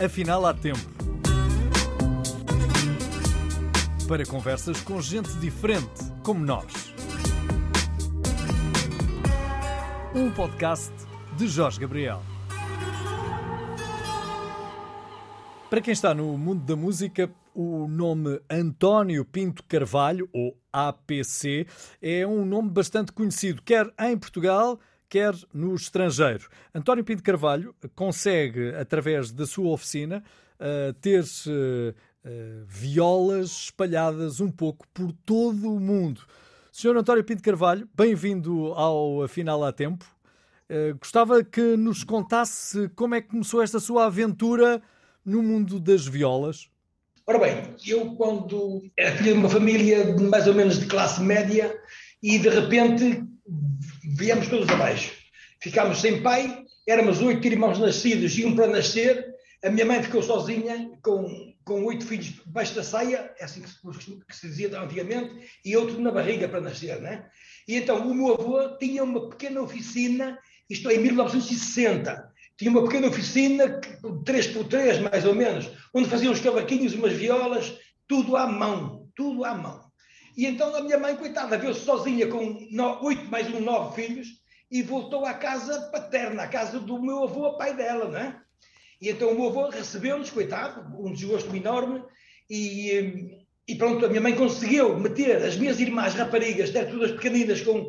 Afinal, há tempo. Para conversas com gente diferente, como nós. Um podcast de Jorge Gabriel. Para quem está no mundo da música, o nome António Pinto Carvalho, ou APC, é um nome bastante conhecido, quer em Portugal, quer no estrangeiro. António Pinto Carvalho consegue, através da sua oficina, uh, ter uh, uh, violas espalhadas um pouco por todo o mundo. Senhor António Pinto Carvalho, bem-vindo ao Afinal há Tempo. gostava que nos contasse como é que começou esta sua aventura no mundo das violas. Ora bem, eu quando era filho de uma família mais ou menos de classe média e de repente viemos todos abaixo. Ficámos sem pai, éramos oito irmãos nascidos e um para nascer. A minha mãe ficou sozinha com, com oito filhos debaixo da saia, é assim que se, que se dizia antigamente, e outro na barriga para nascer, né? E então o meu avô tinha uma pequena oficina, isto é, em 1960, tinha uma pequena oficina, 3 por 3 mais ou menos, onde faziam os cavaquinhos, umas violas, tudo à mão, tudo à mão. E então a minha mãe, coitada, viu-se sozinha com oito mais um, nove filhos e voltou à casa paterna, à casa do meu avô, pai dela, não é? E então o meu avô recebeu-nos, coitado, um desgosto enorme, e, e pronto, a minha mãe conseguiu meter as minhas irmãs raparigas, até todas pequeninas, com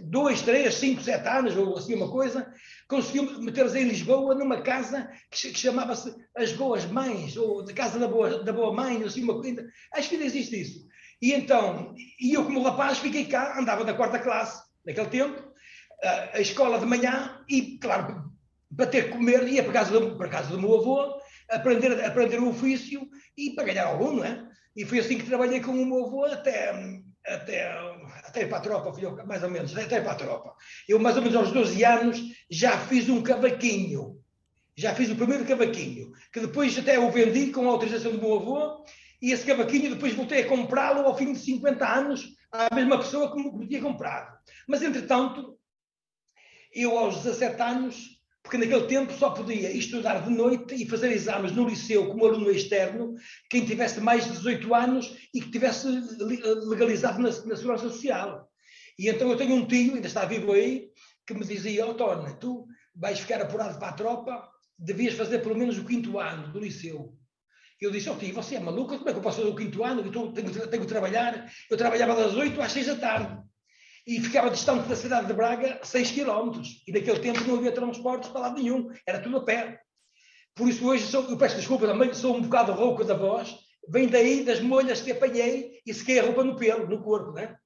dois, três, cinco, sete anos, ou assim uma coisa, conseguiu metê-las em Lisboa, numa casa que, que chamava-se As Boas Mães, ou da Casa da Boa, da Boa Mãe, ou assim uma coisa. Acho que ainda existe isso. E então, e eu como rapaz fiquei cá, andava da quarta classe, naquele tempo, a, escola de manhã, e claro, para ter que comer, ia para casa do, para casa do meu avô, aprender, aprender o ofício e para ganhar algum, não é? E foi assim que trabalhei com o meu avô até, até, até para a tropa, filho, mais ou menos, até para a tropa. Eu, mais ou menos aos 12 anos, já fiz um cavaquinho. Já fiz o primeiro cavaquinho, que depois até o vendi com a autorização do meu avô, e esse cavaquinho depois voltei a comprá-lo ao fim de 50 anos à mesma pessoa que me tinha comprado. Mas, entretanto, eu aos 17 anos, porque naquele tempo só podia estudar de noite e fazer exames no liceu como aluno externo, quem tivesse mais de 18 anos e que tivesse legalizado na, na Segurança Social. E então eu tenho um tio, ainda está vivo aí, que me dizia, oh tu vais ficar apurado para a tropa, devias fazer pelo menos o quinto ano do liceu. Eu disse, oh tio, você é maluco? Como é que eu posso fazer o quinto ano? Eu tenho, tenho, tenho que trabalhar. Eu trabalhava das 8 às 6 da tarde. E ficava distante da cidade de Braga 6 quilómetros. E naquele tempo não havia transportes para lado nenhum. Era tudo a pé. Por isso hoje, sou, eu peço desculpa também, sou um bocado rouco da voz. Vem daí das molhas que apanhei e sequei a roupa no pelo, no corpo, né?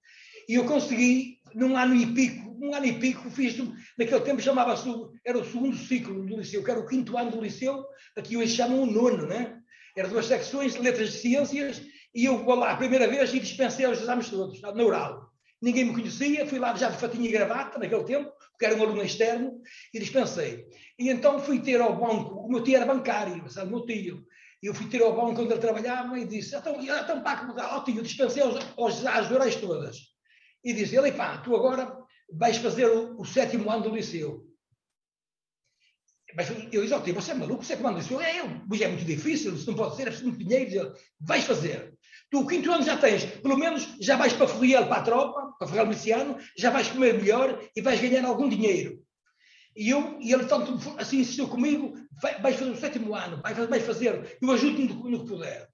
E eu consegui, num ano e pico, num ano e pico, fiz, naquele tempo chamava-se, era o segundo ciclo do liceu, que era o quinto ano do liceu, aqui hoje chamam o nono, né? Eram duas secções, letras de ciências, e eu vou lá a primeira vez e dispensei os exames todos, na oral. Ninguém me conhecia, fui lá já de fatinha e gravata naquele tempo, porque era um aluno externo, e dispensei. E então fui ter ao banco, o meu tio era bancário, sabe, o meu tio, e eu fui ter ao banco onde ele trabalhava e disse, então, então pá, ó tio, dispensei os, os, as orais todas. E disse ele, pá, tu agora vais fazer o, o sétimo ano do liceu. Mas eu disse, oh, você é maluco, você é comanda isso? É, eu, é muito difícil, isso não pode ser, é preciso muito dinheiro. Vais fazer. Tu, o quinto ano já tens, pelo menos já vais para Ferriel, para a tropa, para Ferriel Miliciano, já vais comer melhor e vais ganhar algum dinheiro. E, eu, e ele tanto assim insistiu comigo, vai, vais fazer o sétimo ano, vais fazer, eu ajudo-me no, no que puder.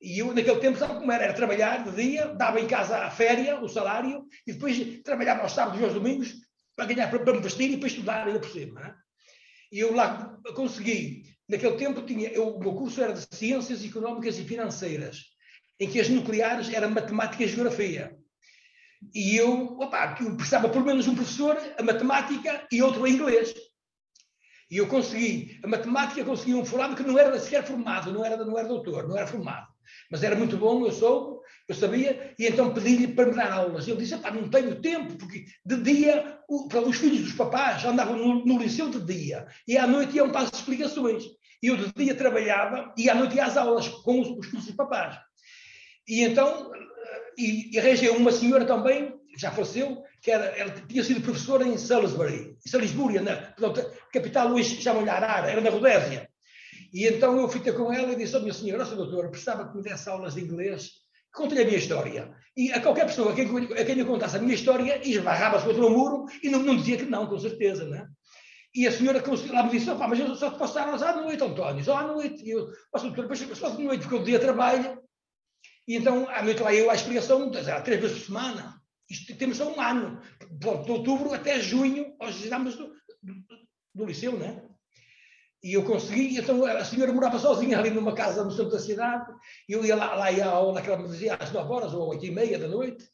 E eu, naquele tempo, sabe como era? Era trabalhar de dia, dava em casa a férias, o salário, e depois trabalhava aos sábados e aos domingos para ganhar, para, para me vestir e para estudar ainda por cima. Não é? E eu lá consegui, naquele tempo tinha, eu, o meu curso era de Ciências Económicas e Financeiras, em que as nucleares eram Matemática e Geografia. E eu, opa, eu precisava pelo menos um professor a matemática e outro a inglês. E eu consegui, a matemática consegui um formado que não era sequer formado, não era, não era doutor, não era formado. Mas era muito bom, eu soube, eu sabia, e então pedi-lhe para me dar aulas. Ele disse: não tenho tempo, porque de dia o, os filhos dos papás andavam no, no, liceu de dia, e à noite iam para as explicações. E eu de dia trabalhava, e à noite ia às aulas com os, os filhos dos papás. E então, e, e arranjei uma senhora também, já faleceu, que era, ela tinha sido professora em Salisbury, em Salisbury, na portanto, capital hoje chamam-lhe Arara, era na Rodésia. E então eu fui ter com ela e disse, oh, minha senhora, oh, doutora, precisava que me desse aulas de inglês. Contei a minha história. E a qualquer pessoa a quem, a quem eu contasse a minha história, esbarrava-se contra o muro e não, não, dizia que não, com certeza, né? E a senhora lá me disse, mas eu só posso dar aulas à noite, António, só à noite. E eu, posso, doutora, mas só de noite, porque o dia trabalho. E então, à noite lá eu à explicação, três vezes por semana. Isto temos só um ano. De outubro até junho, aos exames do, do, do liceu, né? E eu consegui, então a senhora morava sozinha ali numa casa no centro da cidade, e eu ia lá, lá ia à aula, que ela me dizia às 9 horas ou 8 e meia da noite,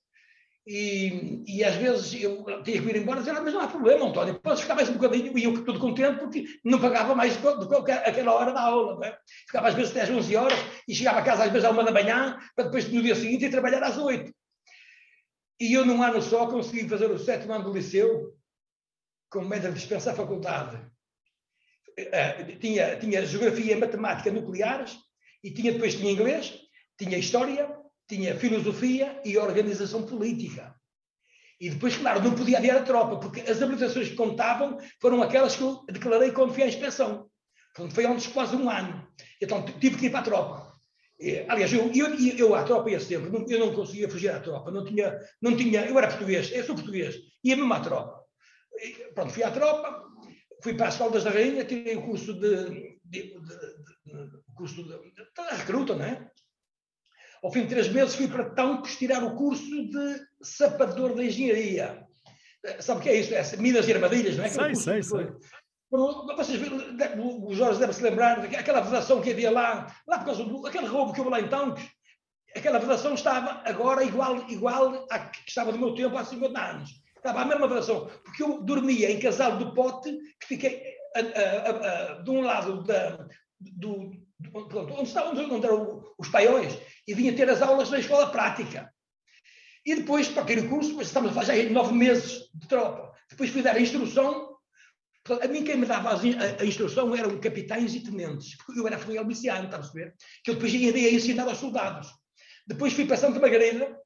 e, e às vezes eu tinha que ir embora, dizia, ah, mas não há problema, António, podes ficar mais um bocadinho, e eu tudo contente, porque não pagava mais do que aquela hora da aula, não é? Ficava às vezes até às 11 horas, e chegava a casa às vezes à uma da manhã, para depois no dia seguinte ir trabalhar às 8. E eu num ano só consegui fazer o sétimo ano do liceu, com média de dispensa à faculdade uh, tinha, tinha geografia e matemática nucleares, e tinha depois tinha inglês, tinha história, tinha filosofia e organização política. E depois, claro, não podia adiar a tropa, porque as habilitações que contavam foram aquelas que eu declarei quando fui à inspeção. Portanto, foi antes quase um ano. Então, tive que ir para a tropa. Aliás, eu, eu, eu à tropa ia sempre, eu não conseguia fugir à tropa, não tinha, não tinha, eu era português, eu sou português, ia mesmo à tropa. Pronto, fui à tropa, fui para as Caldas da Rainha, tirei o curso de, de, de, de curso de, recruta, não é? Ao fim de três meses fui para Tancos tirar o curso de sapador de engenharia. Sabe o que é isso? É Minas e Armadilhas, não é? Sei, sei, sei. Vocês, o Jorge deve se lembrar daquela vedação que havia lá, lá por causa do aquele roubo que houve lá em Tancos. Aquela vedação estava agora igual, igual à que estava no meu tempo há 50 anos. Estava a mesma vedação, porque eu dormia em casal do pote, que fiquei a, a, a, de um lado da, do, pronto, onde estavam onde eram os paiões, e vinha ter as aulas na escola prática. E depois, para aquele curso, mas estamos a fazer já nove meses de tropa. Depois fui dar a instrução. A mim, quem me dava a, instrução eram capitães e tenentes, porque eu era filial miciano, está a perceber? Que eu depois ia a ensinar aos soldados. Depois fui para Santa Margarida,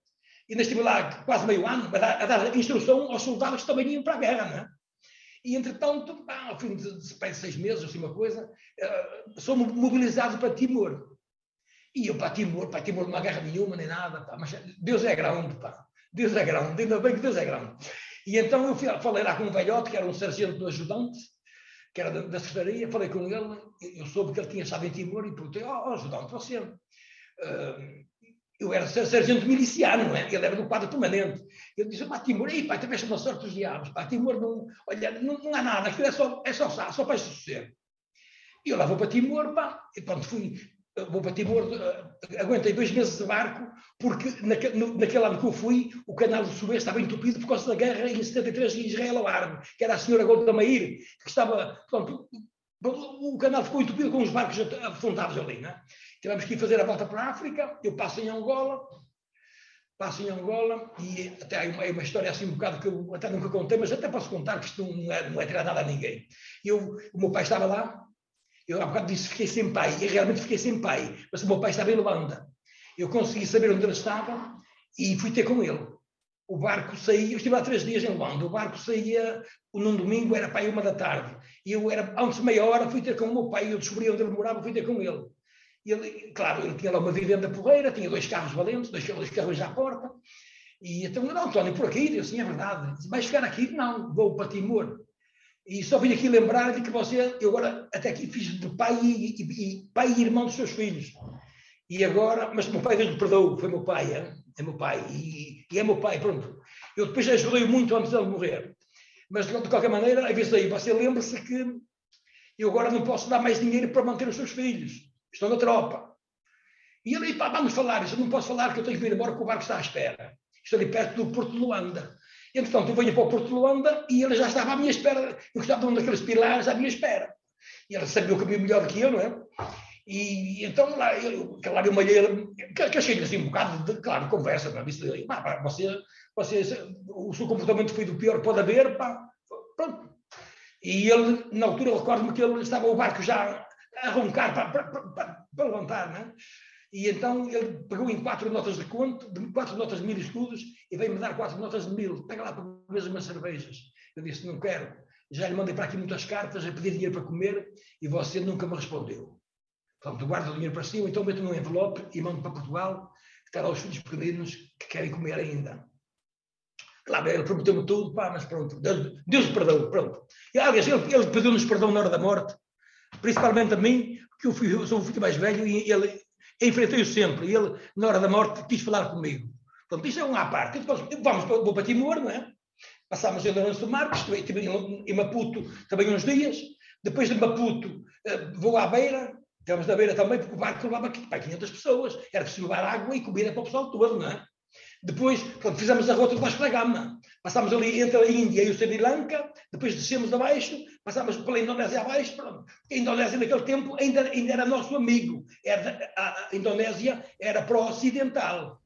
e estive lá quase meio ano a dar, a dar instrução aos soldados que também iam para a guerra, não é? E, entretanto, ao fim de, de, seis meses, assim, uma coisa, uh, sou mobilizado para Timor. E eu para Timor, para Timor não há guerra nenhuma, nem nada, pá, mas Deus é grande, pá. Deus é grande, ainda bem que Deus é grande. E então eu fui, falei lá com um velhote, que era um sargento do ajudante, que era da, da secretaria, falei com ele, eu soube que ele tinha estado em Timor e perguntei, ó oh, ajudante, você... Uh, eu era sargento miliciano, não é? Ele era do quadro permanente. Ele disse, pá, Timor, ei, pá, também uma sorte dos diabos, pá, Timor não, olha, não, não há nada, aquilo é só, é só, só para suceder. E eu lá vou para Timor, pá, e pronto, fui, vou para Timor, uh, aguentei dois meses de barco, porque naquele, no, naquele ano que eu fui, o canal do Suez estava entupido por causa da guerra em 73 em Israel ao Árabe, que era a senhora Golda Meir, que estava, pronto, o canal ficou entupido com os barcos afundados ali, não é? Tivemos que fazer a volta para a África, eu passo em Angola, passo em Angola, e até há uma, uma, história assim um bocado que eu até nunca contei, mas até posso contar que isto não é, não é tirar nada a ninguém. Eu, o meu pai estava lá, eu há bocado disse fiquei sem pai, e realmente fiquei sem pai, mas o meu pai estava em Luanda. Eu consegui saber onde ele estava e fui ter com ele. O barco saía, eu estive lá três dias em Luanda, o barco saía num domingo, era para aí uma da tarde. E eu era, antes de meia hora, fui ter com o meu pai, eu descobri onde ele morava, fui ter com ele. Ele, claro, ele tinha lá uma vivenda porreira, tinha dois carros valentes, dois, dois carros à porta. E então, não, António, por aqui? Eu, sim, é verdade. Disse, vais ficar aqui? Não, vou para Timor. E só vim aqui lembrar de que você, eu agora até aqui fiz de pai e, e, e pai e irmão dos seus filhos. E agora, mas meu pai Deus me perdoou, foi meu pai, é, é meu pai, e, e, é meu pai, pronto. Eu depois ajudei muito antes dele morrer. Mas de qualquer maneira, avisei, você lembra-se que eu agora não posso dar mais dinheiro para manter os seus filhos estou na tropa. E ele, pá, vamos falar, eu não posso falar que eu tenho que ir embora porque o barco está à espera. Estou ali perto do Porto de Luanda. Entretanto, eu venho para o Porto de Luanda e ele já estava à minha espera. Eu estava de um daqueles pilares à minha espera. E ele sabia o caminho melhor que eu, não é? E então lá, eu, claro, eu malhei, que, que achei assim um bocado de, claro, conversa, não é? Disse, pá, você, você, o seu comportamento foi do pior, pode haver, pá, pronto. E ele, na altura, recordo-me que ele estava, o barco já a roncar para, para, para, para levantar, não é? E então ele pegou em quatro notas de conto, quatro notas de mil escudos, e veio-me dar quatro notas de mil. Pega lá para comer umas cervejas. Eu disse, não quero. Já lhe mandei para aqui muitas cartas a pedir dinheiro para comer e você nunca me respondeu. Portanto, guardo o dinheiro para si, ou então meto num envelope e mando para Portugal, que está lá os filhos pequeninos que querem comer ainda. Claro, ele prometeu-me tudo, pá, mas pronto, Deus, Deus perdão, pronto. E, aliás, ele, ele pediu-nos perdão na hora da morte, principalmente a mim, porque eu, fui, eu sou o filho mais velho e ele enfrentei-o sempre. E ele, na hora da morte, quis falar comigo. Portanto, isto é um à parte. Vamos, vou para Timor, não é? Passámos em Lourenço do Mar, estive em Maputo também uns dias. Depois de Maputo, eh, vou à beira, estamos na beira também, porque o barco levava para 500 pessoas. Era preciso levar água e comida para o pessoal todo, não é? Depois, pronto, fizemos a rota de Vasco da Gama. Passámos ali entre a Índia e o Sri Lanka, depois descemos abaixo, passámos pela Indonésia abaixo. Pronto. A Indonésia, naquele tempo, ainda, ainda era nosso amigo. Era, a, a Indonésia era pró-ocidental.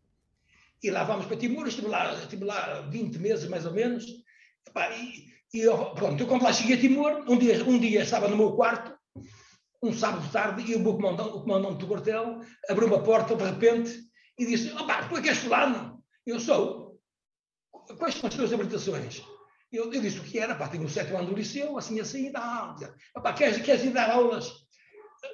E lá vamos para Timor, estive lá, estive lá 20 meses mais ou menos. E, e eu, pronto, eu quando lá cheguei a Timor, um dia, um dia estava no meu quarto, um sábado de tarde, e o, comandante, o comandante do quartel abriu uma porta de repente e disse: Opá, tu é que és fulano? Eu sou. Quais são as tuas habilitações? Eu, eu disse o que era, pá, tenho o sétimo ano do liceu, assim, assim, dá. Pá, queres, queres ir dar aulas?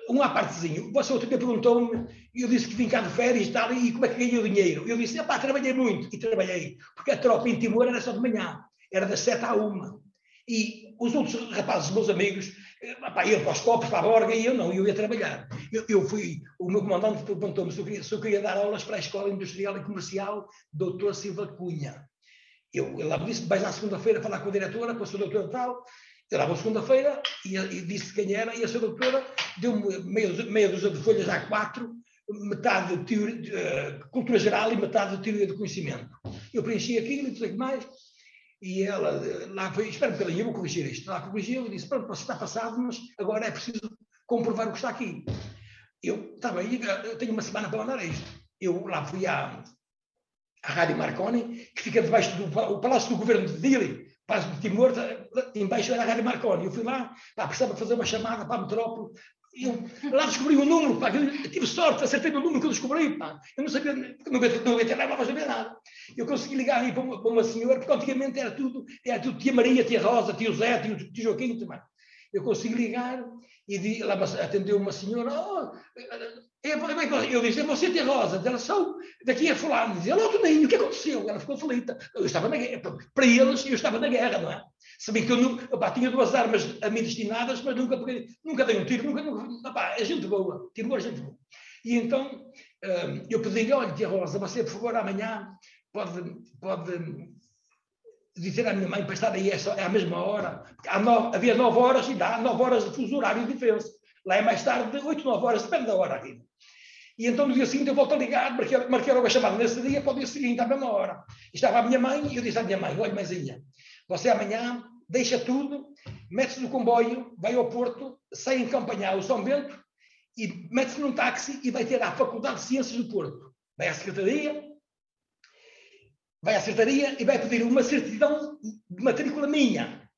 Um à partezinho. Você outro dia perguntou-me, eu disse que vim cá de férias e tal, e como é que ganhei o dinheiro? Eu disse, pá, trabalhei muito, e trabalhei, porque a tropa em Timor era só de manhã, era das sete à uma. E os outros rapazes, meus amigos, Epá, iam para os copos, para a borga, e eu não, eu ia trabalhar. Eu, eu fui, o meu comandante perguntou-me se, se eu queria dar aulas para a Escola Industrial e Comercial Doutor Silva Cunha. Eu, eu lá me disse, vais na segunda-feira falar com a diretora, com a sua doutora tal, eu lá vou segunda-feira e, e, disse quem era, e a sua doutora deu-me meia, dúzia de folhas a quatro, metade de, teoria, de uh, cultura geral e metade de teoria do conhecimento. Eu preenchi aquilo e tudo que mais, e ela lá foi, espera um bocadinho, eu vou corrigir isto. Lá corrigiu e disse: Pronto, você está passado, mas agora é preciso comprovar o que está aqui. Eu, está bem, eu tenho uma semana para mandar isto. Eu lá fui à, à Rádio Marconi, que fica debaixo do Palácio do Governo de Dili, Palácio de Timor, embaixo era a Rádio Marconi. Eu fui lá, pá, precisava fazer uma chamada para a metrópole, eu lá descobri um número, pá, eu tive sorte, acertei no número que eu descobri, pá. Eu não sabia, não havia internet, não sabia nada. Eu consegui ligar aí para uma, para uma, senhora, porque antigamente era tudo, era tudo tia Maria, tia Rosa, tio Zé, tio, tio Joaquim, também. Eu consegui ligar e lá atendeu uma senhora, oh, eu disse, é você tia Rosa? Ela, sou, daqui é fulano. Dizia, alô, Toninho, o que aconteceu? Ela ficou aflita. Eu estava na guerra, para eles, eu estava na guerra, não é? Sabia que eu opá, tinha duas armas a mim destinadas, mas nunca nunca dei um tiro, nunca, nunca opá, é gente boa, tiro é gente boa. E então hum, eu pedi-lhe, olha, tia Rosa, você, por favor, amanhã pode, pode dizer à minha mãe para estar aí à mesma hora, porque nove, havia nove horas e dá nove horas de fuso horário de. Lá é mais tarde, oito, nove horas, depende da hora aqui. E então no dia seguinte eu volto a ligar, marquei, marquei logo a chamada nesse dia para o dia seguinte, à mesma hora. Estava a minha mãe e eu disse à minha mãe, olha, mãezinha, você amanhã deixa tudo, mete-se no comboio, vai ao Porto, sai em Campanhal, o São Bento, e mete-se num táxi e vai ter à Faculdade de Ciências do Porto. Vai à Secretaria, vai à Secretaria e vai pedir uma certidão de matrícula minha.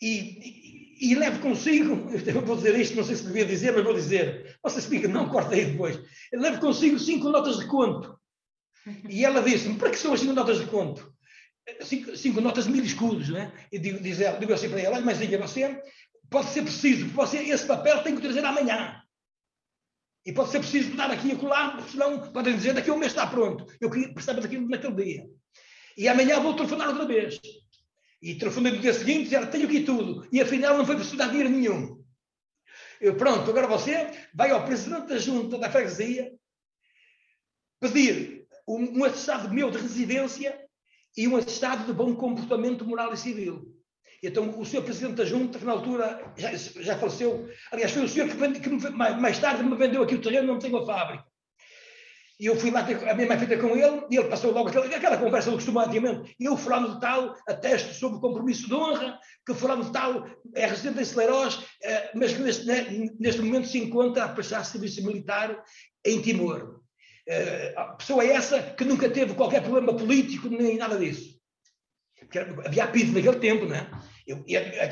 E, e, e leve consigo, eu vou dizer isto, não sei se devia dizer, mas vou dizer, você explica, não, corta aí depois. Leve consigo cinco notas de conto. E ela disse-me, para que são as cinco notas de conto? cinco, cinco notas de mil escudos, não é? E digo, diz ela, digo assim para ela, mas diga você, pode ser preciso, você esse papel tem que trazer amanhã. E pode ser preciso dar aqui e acolá, senão podem dizer daqui a um mês está pronto. Eu queria, precisava daquilo naquele dia. E amanhã vou telefonar outra vez. E telefonei no dia seguinte, dizia, tenho aqui tudo. E afinal não foi preciso dar dinheiro nenhum. Eu, pronto, agora você vai ao presidente da junta da freguesia pedir um, um atestado meu de residência e um estado de bom comportamento moral e civil. Então, o senhor presidente da junta, que na altura já, já faleceu, aliás, foi o senhor que, que me, mais, mais, tarde me vendeu aqui o terreno onde tenho a fábrica. E eu fui lá, ter, a mãe feita com ele, e ele passou logo aquela, aquela conversa do costume antigamente. Eu, fulano de tal, atesto sobre o compromisso de honra, que fulano de tal é residente em Celeiros, eh, mas que neste, neste momento se encontra a prestar serviço militar em Timor. Uh, a pessoa é essa que nunca teve qualquer problema político nem nada disso. Porque havia apito naquele tempo, não é? Eu,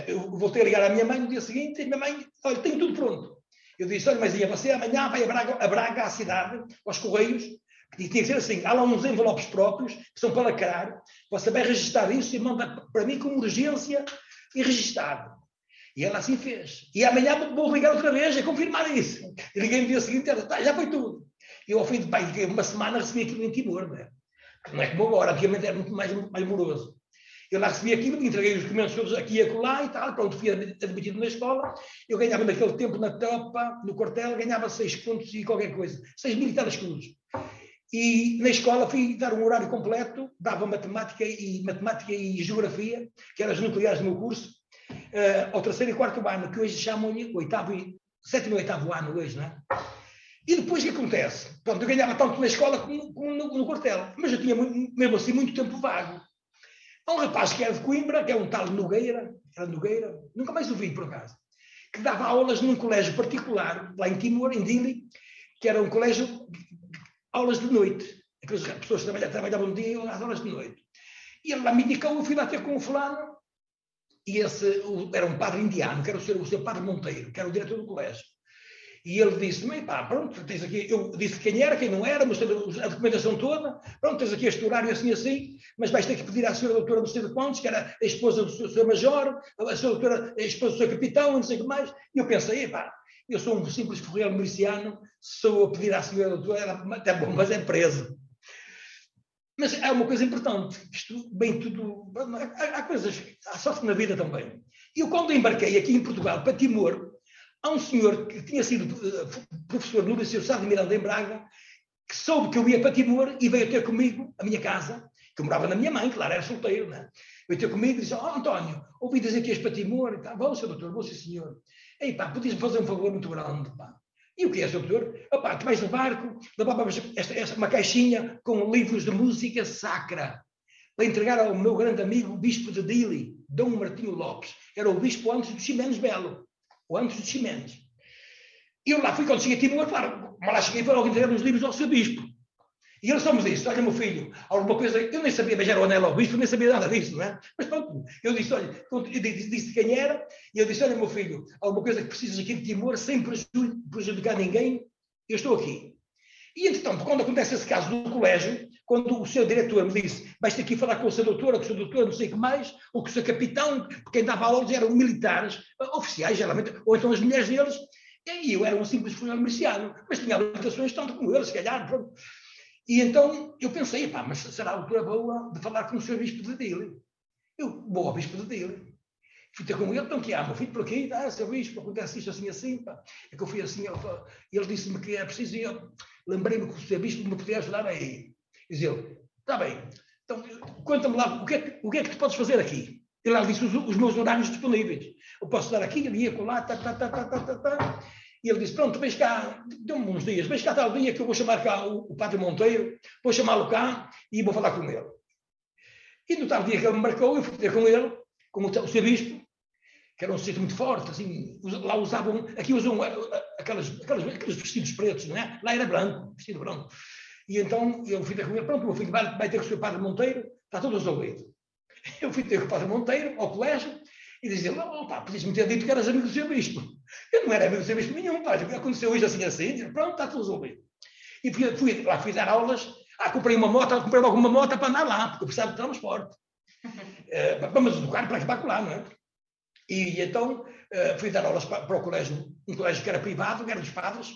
eu, voltei a ligar à minha mãe no dia seguinte e a minha mãe, olha, tenho tudo pronto. Eu disse, olha, mãezinha, você amanhã vai a Braga, a Braga, à cidade, aos Correios, que tinha que ser assim, há lá uns envelopes próprios, que são para lacrar, você vai registrar isso e manda para mim com urgência e registado. E ela assim fez. E amanhã vou ligar outra vez a confirmar isso. E liguei no dia seguinte, ela, tá, já foi tudo. E ao fim de bem, uma semana recebi aquilo em Timor, não é? Não é como agora, antigamente era muito mais, mais moroso. Eu lá recebi aquilo, entreguei os documentos todos aqui e acolá e tal, pronto, fui admitido na escola. Eu ganhava naquele tempo na tropa, no quartel, ganhava seis pontos e qualquer coisa, seis militares escudos. E na escola fui dar um horário completo, dava matemática e matemática e geografia, que eram as nucleares do meu curso, uh, ao terceiro e quarto ano, que hoje chamam-lhe oitavo e sétimo e oitavo ano hoje, não é? E depois o que acontece? Pronto, eu ganhava tanto na escola como, como no, no, quartel, mas eu tinha mesmo assim muito tempo vago. Há um rapaz que era de Coimbra, que é um tal Nogueira, era Nogueira, nunca mais o vi por acaso, que dava aulas num colégio particular, lá em Timor, em Dili, que era um colégio, aulas de noite. Aquelas pessoas trabalhavam, trabalhavam de dia e as aulas de noite. E ele lá me indicou, eu fui lá ter com o fulano, e esse era um padre indiano, que era o seu, o seu padre Monteiro, que era o diretor do colégio. E ele disse-me, pá, pronto, tens aqui, eu disse quem era, quem não era, mostrei a documentação toda, pronto, tens aqui este horário assim, assim, mas vais ter que pedir à senhora doutora não sei de que era a esposa do seu, seu major, a senhora doutora, a esposa do seu capitão, não sei o que mais, e eu pensei, pá, eu sou um simples ferreiro miliciano, sou a pedir à senhora doutora, era até bom, mas é preso. Mas há uma coisa importante, isto bem tudo, há, há coisas, há sorte na vida também. Eu quando embarquei aqui em Portugal para Timor, Há um senhor que tinha sido uh, professor no Liceu Sá de Miranda em Braga, que soube que eu ia para Timor e veio ter comigo, a minha casa, que eu morava na minha mãe, claro, era solteiro, né? Veio ter comigo e disse, oh António, ouvi dizer que és para Timor e tal. Vou, senhor doutor, vou, sim senhor. Ei pá, podias-me fazer um favor muito grande, pá. E o que é, senhor doutor? Opá, tu vais no barco, levávamos esta, esta, uma caixinha com livros de música sacra para entregar ao meu grande amigo, o bispo de Dili, Dom Martinho Lopes. Era o bispo antes do Ximenes Belo Ximenes. E eu lá fui, quando cheguei a Timor, claro, mas lá cheguei para logo entregar os livros ao seu bispo. E ele só me disse, olha meu filho, alguma coisa, eu nem sabia beijar o anel ao bispo, nem sabia nada disso, não é? Mas pronto, eu disse, olha, eu disse, quem era, e eu disse, olha meu filho, alguma coisa que precisas aqui de Timor, sem prejudicar ninguém, eu estou aqui. E, entretanto, quando acontece esse caso no colégio, quando o seu diretor me disse vais ter ir falar com o seu doutor, ou com o seu doutor, não sei o que mais, ou com o seu capitão, porque quem dava aulas eram militares, oficiais, geralmente, ou então as mulheres deles, e eu era um simples funcionário miliciano, mas tinha habilitações tanto como eles, se calhar, pronto. E então eu pensei, pá, mas será a altura boa de falar com o seu bispo de Dili? Eu vou bispo de Dili. Fui ter com ele, então que há, meu filho por aqui, ah, seu bispo, acontece isto assim, assim, pá. É que eu fui assim, ele, ele disse-me que é preciso, e eu lembrei-me que o seu bispo me podia ajudar aí. Diz ele, está bem, então conta-me lá, o que, é, o que é que tu podes fazer aqui? Ele lá disse os, os meus horários disponíveis. Eu posso dar aqui, ele ia colar, tá, tá, tá, tá, tá, tá, tá. E ele disse, pronto, vens cá, deu-me uns dias, vens cá tal dia que eu vou chamar cá o, o Padre Monteiro, vou chamá-lo cá e vou falar com ele. E no tal dia que ele me marcou, eu fui ter com ele, com o, o seu bispo, que era um sítio muito forte, assim, lá usavam, aqui usam eh, aquelas, aquelas, aqueles vestidos pretos, não é? Lá era branco, vestido branco. E então eu fui ter com ele, pronto, meu filho vai, vai ter com o seu padre Monteiro, está tudo resolvido. Eu fui ter com o padre Monteiro ao colégio e dizia, oh, pá, podias-me ter dito que eras amigo do seu bispo. Eu não era amigo do seu bispo nenhum, pá, aconteceu hoje assim assim, pronto, está tudo resolvido. E fui, fui lá, fui dar aulas, ah, comprei uma moto, comprei logo uma moto para andar lá, porque eu precisava de transporte. Uh, vamos educar para lá, não é? E então uh, fui dar aulas para, para, o colégio, um colégio que era privado, que era dos padres,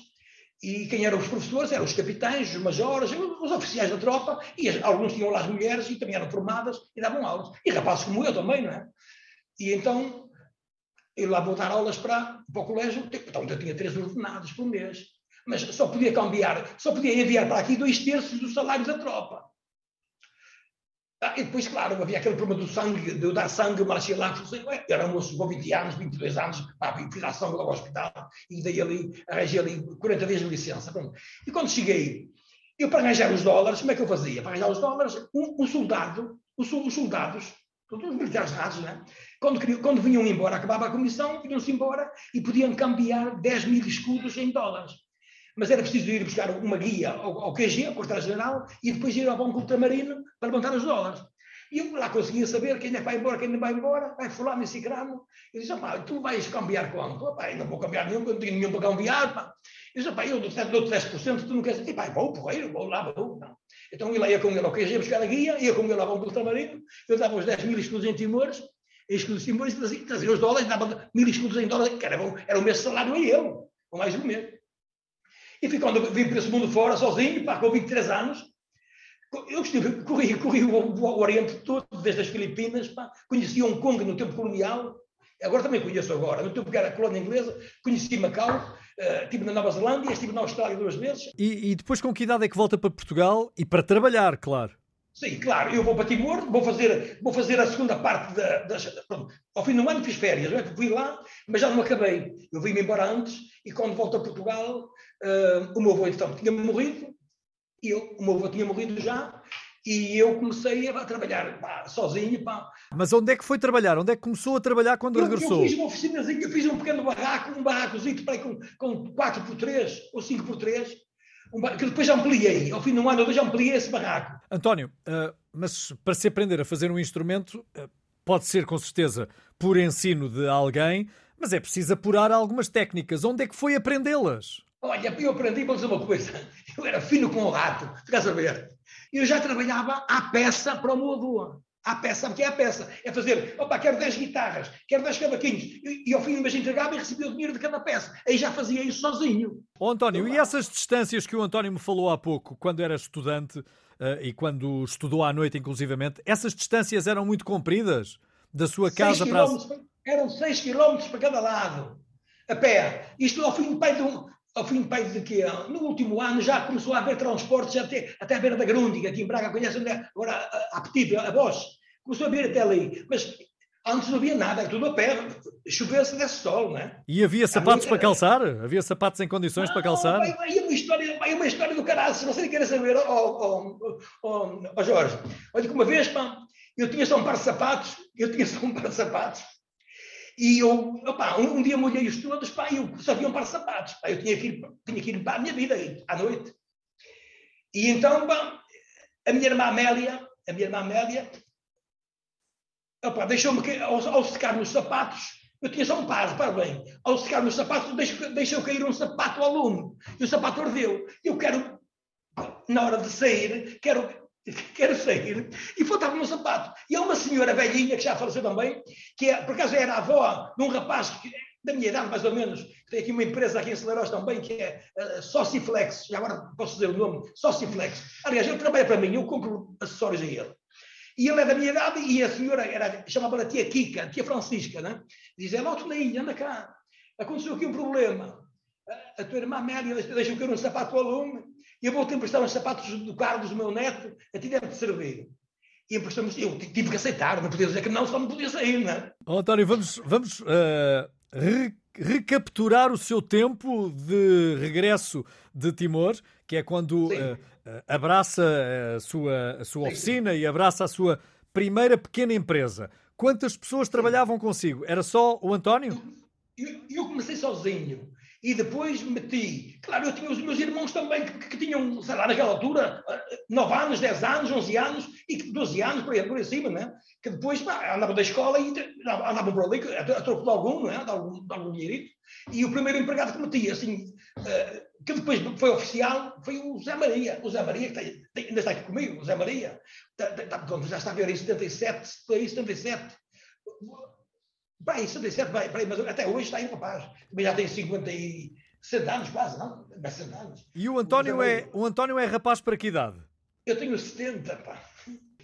e quem eram os professores eram os capitães, os majores, os oficiais da tropa, e alguns tinham lá as mulheres e também eram formadas e davam aulas. E rapazes como eu também, não é? E então eu lá vou dar aulas para, para o colégio, então eu tinha três ordenados por mês, mas só podia cambiar, só podia enviar para aqui dois terços do salário da tropa. Ah, e depois, claro, havia aquele problema do sangue, de eu dar sangue, mas achei lá, era moço com 20 anos, 22 anos, pá, fui dar sangue logo ao hospital, e daí ali, arranjei ali 40 dias de licença. Pronto. E quando cheguei, eu para arranjar os dólares, como é que eu fazia? Para arranjar os dólares, um, um soldado, os, os soldados, todos os militares rasos, né? quando, quando vinham embora, acabava a comissão, vinham-se embora e podiam cambiar 10 mil escudos em dólares mas era preciso ir buscar uma guia ao, ao QG, ao Quartel-General, e depois ir ao Banco Ultramarino para levantar os dólares. E eu lá conseguia saber quem é que vai embora, quem não vai embora, vai fulano e grano. Eu disse, pá, tu vais cambiar quanto? Pá, não vou cambiar nenhum, eu não tenho nenhum para cambiar, pá. Eu disse, pá, eu dou-te 10%, tu não queres? E pá, vou, porreiro, vou lá, vou. Não. Então eu lá ia com ele ao QG buscar a guia, ia com ele ao Banco Ultramarino, eu dava os 10 mil escudos em Timores, exclusivo, traziam os dólares, dava mil escudos em dólares, que era, era o mesmo salário a eu, ou mais um mês. E fui quando vim para esse mundo fora, sozinho, pá, com 23 anos, eu estive, corri, corri o, o, Oriente todo, desde as Filipinas, pá, conheci Hong Kong no tempo colonial, agora também conheço agora, no tempo que era colônia inglesa, conheci Macau, uh, estive na Nova Zelândia, estive na Austrália duas vezes. E, e depois com que idade é que volta para Portugal? E para trabalhar, claro. Sim, claro, eu vou para Timor, vou fazer, vou fazer a segunda parte da, das. Pronto, ao fim do ano fiz férias, é? fui lá, mas já não acabei. Eu vim-me embora antes e quando volto a Portugal, uh, o meu avô então tinha morrido, eu, o meu avô tinha morrido já, e eu comecei a, trabalhar pá, sozinho. Pá. Mas onde é que foi trabalhar? Onde é que começou a trabalhar quando eu, regressou? Eu fiz uma oficinazinha, eu fiz um pequeno barraco, um barracozinho para com, com 4x3 ou 5x3 que depois já ampliei. Ao fim de um ano, eu já ampliei esse barraco. António, uh, mas para se aprender a fazer um instrumento, uh, pode ser com certeza por ensino de alguém, mas é preciso apurar algumas técnicas. Onde é que foi aprendê-las? Olha, eu aprendi, vou dizer uma coisa. Eu era fino com o rato, fica a saber. Eu já trabalhava à peça para o avô. À peça, sabe o que é a peça? É fazer, opa, quero 10 guitarras, quero 10 cavaquinhos. E, e ao fim, mas entregava e recebia o dinheiro de cada peça. Aí já fazia isso sozinho. Oh, António, e essas distâncias que o António me falou há pouco, quando era estudante uh, e quando estudou à noite, inclusivamente, essas distâncias eram muito compridas? Da sua casa para. Eram 6 km para cada lado, a pé. Isto ao fim de de um, ao fim de que no último ano já começou a haver transportes até, até a beira da Grundig, aqui em Braga, conhece onde é? agora a, a Petit, a Bosch, começou a haver até ali, mas antes não havia nada, era tudo a pé, chovesse desse sol, não é? E havia sapatos para calçar? Havia sapatos em condições não, para calçar? Vai, uma história, vai uma história do caralho, se você quer saber, ó oh, oh, oh, Jorge, olha que uma vez, pá, eu tinha só um par de sapatos, eu tinha só um par de sapatos, e eu, opa, um, um dia molhei-os todos, pá, eu só havia um par de sapatos. Pá, eu tinha que, ir, tinha que ir para a minha vida à noite. E então, pá, a minha irmã Amélia, a minha irmã Amélia, opa, deixou-me, ao, ao secar nos sapatos, eu tinha só um par, para bem, ao secar nos sapatos, deixou, deixou cair um sapato ao lume, e o sapato ardeu. Eu quero, na hora de sair, quero quero sair, e faltava um sapato. E há uma senhora velhinha, que já faleceu também, que é, por acaso era avó de um rapaz que, da minha idade, mais ou menos, que tem aqui uma empresa aqui em Celeros também, que é uh, Sociflex, já agora posso dizer o nome, Sociflex. Aliás, ele trabalha para mim, eu compro acessórios a ele. E ele é da minha idade, e a senhora era, chamava-a tia Kika, tia Francisca, né? Diz ela, ó, Toninho, anda cá, aconteceu aqui um problema. A, tua irmã Amélia deixou cair um sapato ao lume, e eu vou-te emprestar os sapatos do Carlos, do meu neto, a ti deve-te servir. E emprestamos, eu tive que aceitar, não podia dizer que não, só não podia sair, não é? Oh, António, vamos, vamos uh, re recapturar o seu tempo de regresso de Timor, que é quando uh, abraça a sua, a sua oficina e abraça a sua primeira pequena empresa. Quantas pessoas trabalhavam consigo? Era só o António? Eu, eu comecei sozinho. E depois meti. Claro, eu tinha os meus irmãos também que, que tinham, sei lá, naquela altura, 9 anos, 10 anos, 11 anos, e 12 anos, por aí, por aí cima, né? Que depois pá, andavam da escola e andavam por ali, a, troco de algum, né? de algum, algum dinheirito. E o primeiro empregado que meti, assim, uh, que depois foi oficial, foi o Zé Maria. O Zé Maria, que tem, tem, ainda está aqui comigo, o Zé Maria. Tá, tá, tá já está a ver em 77, 77. Bem, 77, bem, bem, mas até hoje está aí rapaz. Também já tem 50 e 60 anos quase, não? 60 anos. E o António, é, o António é rapaz para que idade? Eu tenho 70, pá.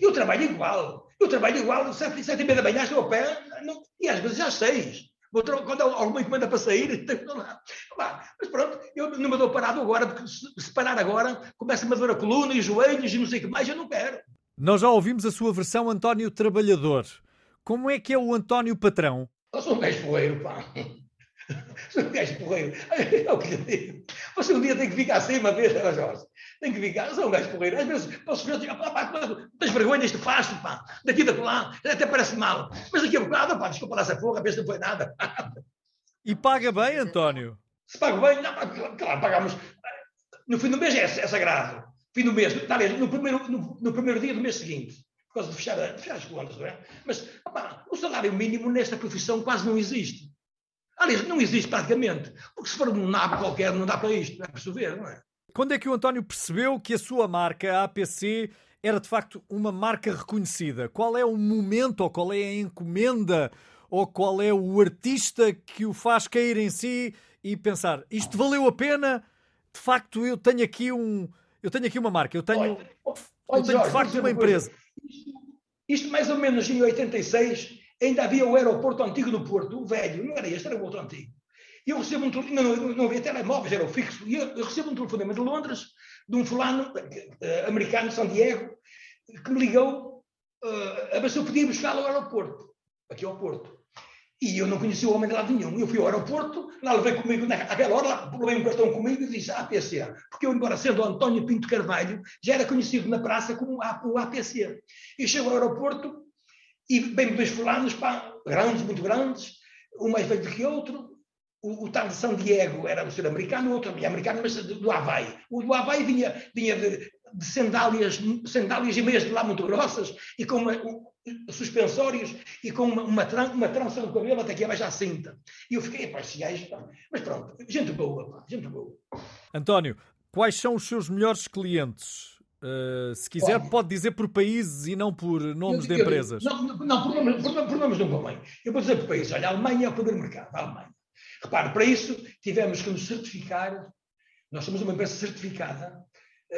Eu trabalho igual. Eu trabalho igual, 7, 7 e meia da manhã estou a pé, não, e às vezes já às 6. Quando há alguma encomenda para sair, tenho lá. Mas pronto, eu não me dou parado agora, porque se parar agora, começa-me a doer a coluna e os joelhos e não sei o que mais, eu não quero. Nós já ouvimos a sua versão António Trabalhador. Como é que é o António Patrão? Eu sou um gajo porreiro, pá. Sou um gajo porreiro. É o que eu digo. Você um dia tem que ficar assim uma vez, Jorge. Tem que ficar. Eu sou um gajo porreiro. Às vezes posso ver, pá, pá, tens vergonha deste pasto, pá. Daqui da lá, até parece mal. Mas daqui a bocado, pá, desculpa lá essa porra, a vez não foi nada. E paga bem, António? Se paga bem, não, claro, pagamos. No fim do mês é, é sagrado. Fim do mês, talvez no primeiro, no, no primeiro dia do mês seguinte causa de fechar, de fechar as contas, não é? Mas opa, o salário mínimo nesta profissão quase não existe. Aliás, não existe praticamente, porque se for um nabo qualquer não dá para isto, não é para ver, não é? Quando é que o António percebeu que a sua marca, a APC, era de facto uma marca reconhecida. Qual é o momento ou qual é a encomenda ou qual é o artista que o faz cair em si e pensar isto valeu a pena? De facto, eu tenho aqui um, eu tenho aqui uma marca, eu tenho, olha, olha, eu tenho de facto uma empresa. Isto, isto, mais ou menos em 86 ainda havia o aeroporto antigo do Porto, o velho, não era este, era o outro antigo. E eu recebo um telefonema, não, não havia telemóveis, era o fixo, e eu, eu recebo um telefonema de Londres, de um fulano uh, americano, São Diego, que me ligou uh, a ver se eu podia buscá-lo ao aeroporto, aqui ao Porto. E eu não conhecia o homem de lado nenhum. Eu fui ao aeroporto, lá levei comigo, naquela hora, levei um cartão comigo e disse APC. Porque eu, embora sendo António Pinto Carvalho, já era conhecido na praça como o APC. E chego ao aeroporto e bem dois fulanos, pá, grandes, muito grandes, um mais velho do que outro. O, o tal de São Diego era um ser americano, o outro também americano, mas do, do Havaí. O do Havaí vinha, vinha de, de sandálias, sandálias e meias de lá muito grossas e com uma, suspensórios e com uma, uma, tran uma trança no cabelo até aqui abaixo à cinta. E eu fiquei, pá, esse gajo, pá. mas pronto, gente boa, pá, gente boa. António, quais são os seus melhores clientes? Uh, se quiser, pode dizer por países e não por nomes eu, de empresas. Não, não por, nomes, por, por nomes não convém. Eu vou dizer por países. Olha, a Alemanha é o primeiro mercado, a Alemanha. Repare, para isso tivemos que nos certificar. Nós somos uma empresa certificada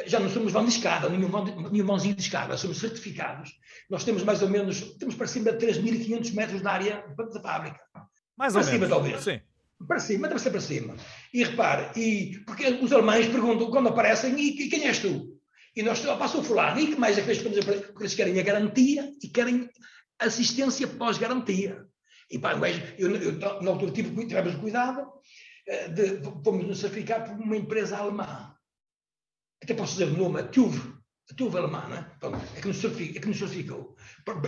já não somos vão de escada, nenhum, nenhum mãozinho de escada, somos certificados. Nós temos mais ou menos, temos para cima de 3.500 metros da área da fábrica. Mais ou para menos. cima, talvez. Sim. Para cima, deve ser para cima. E repare, e, porque os alemães perguntam quando aparecem, e, quem és tu? E nós, oh, passa o fulano, e que mais é que eles Porque eles querem a garantia e querem assistência pós-garantia. E pá, eu, eu, eu, na altura tive, tivemos cuidado eh, de, fomos nos certificar por uma empresa alemã até posso dizer o nome, a TUV, a TUV alemã, não é? É que nos. É que, nos certificou.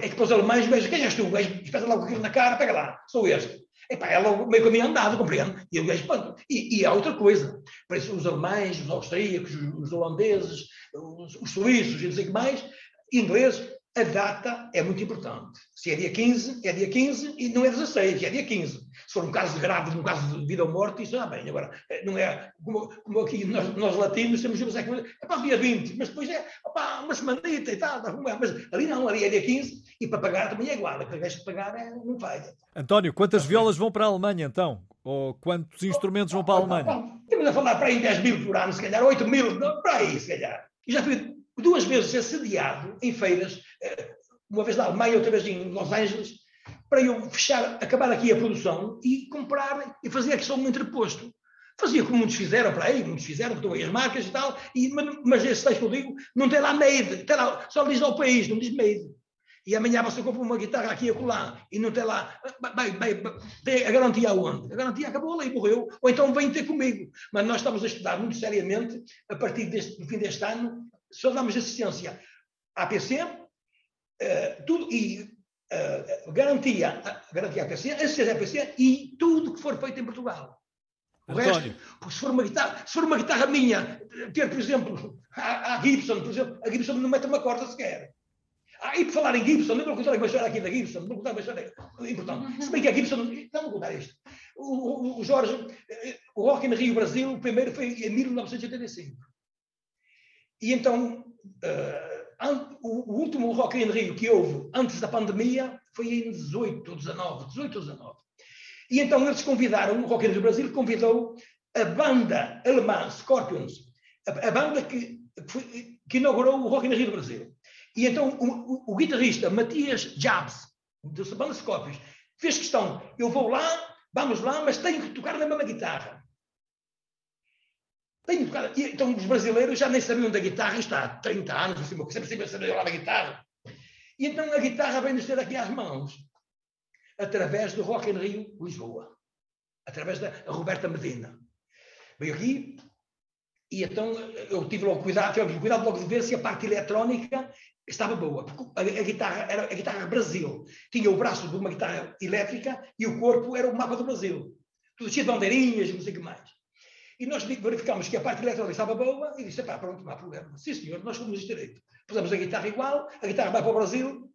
é que para os alemães, vejo, quem és tu? O gajo espeta logo aquilo na cara, pega lá, sou este. Epá, é logo meio caminho andado, compreende? E o gajo, pronto. E, e há outra coisa. Para isso, os alemães, os austríacos, os holandeses, os, os suíços e não sei o que mais, ingleses, a data é muito importante. Se é dia 15, é dia 15 e não é 16, é dia 15. Se for um caso grave, um caso de vida ou morte, isso está bem. Agora, eh, não é como, como aqui nós, nós latinos temos é, é para dia 20, mas depois é opa, uma semanita e tal, mas ali não, ali é dia 15 e para pagar também é igual. A vez de pagar é, não vai. António, quantas violas vão para a Alemanha então? Ou quantos instrumentos vão para a Alemanha? Estamos a falar para aí 10 mil por ano, se calhar, 8 mil, para aí, se calhar. E já fui duas vezes assediado em feiras, eh, uma vez na Alemanha, outra vez em Los Angeles, para eu fechar, acabar aqui a produção e comprar e fazer aqui só um entreposto. Fazia como muitos fizeram para aí, muitos fizeram, estão aí as marcas e tal, e, mas esse texto que eu digo não tem lá made, tem lá, só diz ao país, não diz made. E amanhã você compra uma guitarra aqui e acolá, e não tem lá, bem, bem, tem a garantia aonde? A garantia acabou ali, morreu, ou então vem ter comigo. Mas nós estamos a estudar muito seriamente, a partir deste, do fim deste ano, só damos assistência à PC, uh, eh, tudo, e uh, garantia, garantia APC, assistência à PC e tudo que for feito em Portugal. O António. resto, se for, uma guitarra, se for uma guitarra minha, ter, por exemplo, a, a Gibson, por exemplo, a Gibson não mete uma corda sequer. Ah, e por falar em Gibson, não vou contar uma história aqui da Gibson, vou contar uma história importante. Se bem que a Gibson, não vou contar isto. O, o, o Jorge, eh, o Rock in Rio Brasil, o primeiro foi em 1985. E então, uh, o, último Rock in Rio que houve antes da pandemia foi em 18 ou 19, 18 ou 19. E então eles convidaram, o Rock in Rio Brasil convidou a banda alemã Scorpions, a, a banda que, que, que, inaugurou o Rock in Rio Brasil. E então o, o, o guitarrista Matias Jabs, da banda Scorpions, fez questão, eu vou lá, vamos lá, mas tenho que tocar na mesma guitarra. Então os brasileiros já nem sabiam da guitarra, está há 30 anos, assim, sempre, sempre sabiam da guitarra. E então a guitarra vem-nos ter aqui às mãos, através do Rock in Rio, Lisboa, através da Roberta Medina. Veio aqui, e então eu tive logo cuidado, tive cuidado logo de ver se a parte eletrónica estava boa. A, a, guitarra era a guitarra Brasil. Tinha o braço de uma guitarra elétrica e o corpo era o mapa do Brasil. Tudo cheio de bandeirinhas não sei o que mais. E nós verificamos que a parte eletrónica estava boa e disse, pá, pronto, não há problema. Sim, senhor, nós fomos direito. Pusemos a guitarra igual, a guitarra vai para o Brasil,